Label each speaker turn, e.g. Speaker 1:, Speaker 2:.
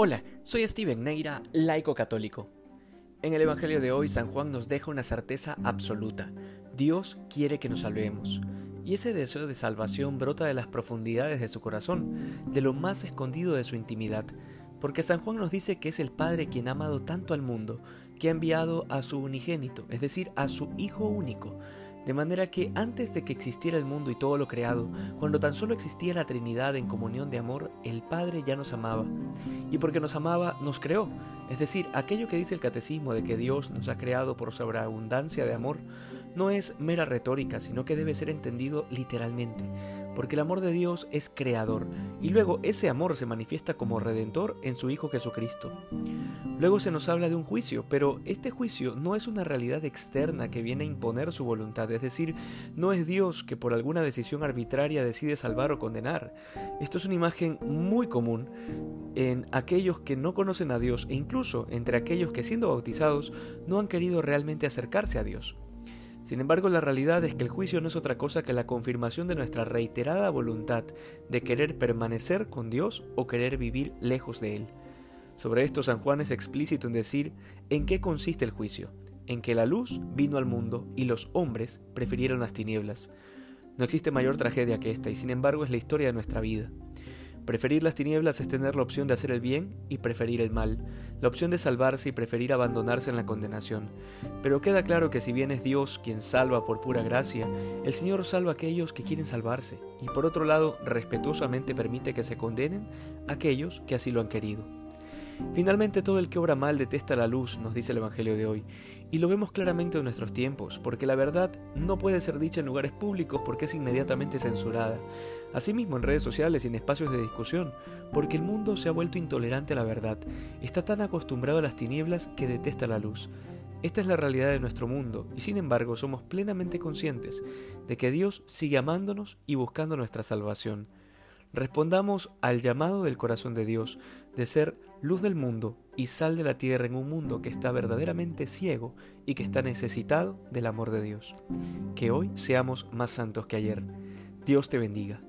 Speaker 1: Hola, soy Steven Neira, laico católico. En el Evangelio de hoy, San Juan nos deja una certeza absoluta. Dios quiere que nos salvemos. Y ese deseo de salvación brota de las profundidades de su corazón, de lo más escondido de su intimidad. Porque San Juan nos dice que es el Padre quien ha amado tanto al mundo, que ha enviado a su unigénito, es decir, a su Hijo único, de manera que antes de que existiera el mundo y todo lo creado, cuando tan solo existía la Trinidad en comunión de amor, el Padre ya nos amaba. Y porque nos amaba, nos creó. Es decir, aquello que dice el catecismo de que Dios nos ha creado por sobreabundancia de amor, no es mera retórica, sino que debe ser entendido literalmente, porque el amor de Dios es creador, y luego ese amor se manifiesta como redentor en su Hijo Jesucristo. Luego se nos habla de un juicio, pero este juicio no es una realidad externa que viene a imponer su voluntad, es decir, no es Dios que por alguna decisión arbitraria decide salvar o condenar. Esto es una imagen muy común en aquellos que no conocen a Dios e incluso entre aquellos que siendo bautizados no han querido realmente acercarse a Dios. Sin embargo, la realidad es que el juicio no es otra cosa que la confirmación de nuestra reiterada voluntad de querer permanecer con Dios o querer vivir lejos de Él. Sobre esto San Juan es explícito en decir en qué consiste el juicio, en que la luz vino al mundo y los hombres prefirieron las tinieblas. No existe mayor tragedia que esta y sin embargo es la historia de nuestra vida. Preferir las tinieblas es tener la opción de hacer el bien y preferir el mal, la opción de salvarse y preferir abandonarse en la condenación. Pero queda claro que si bien es Dios quien salva por pura gracia, el Señor salva a aquellos que quieren salvarse y por otro lado respetuosamente permite que se condenen a aquellos que así lo han querido. Finalmente todo el que obra mal detesta la luz, nos dice el Evangelio de hoy, y lo vemos claramente en nuestros tiempos, porque la verdad no puede ser dicha en lugares públicos porque es inmediatamente censurada, asimismo en redes sociales y en espacios de discusión, porque el mundo se ha vuelto intolerante a la verdad, está tan acostumbrado a las tinieblas que detesta la luz. Esta es la realidad de nuestro mundo, y sin embargo somos plenamente conscientes de que Dios sigue amándonos y buscando nuestra salvación. Respondamos al llamado del corazón de Dios de ser luz del mundo y sal de la tierra en un mundo que está verdaderamente ciego y que está necesitado del amor de Dios. Que hoy seamos más santos que ayer. Dios te bendiga.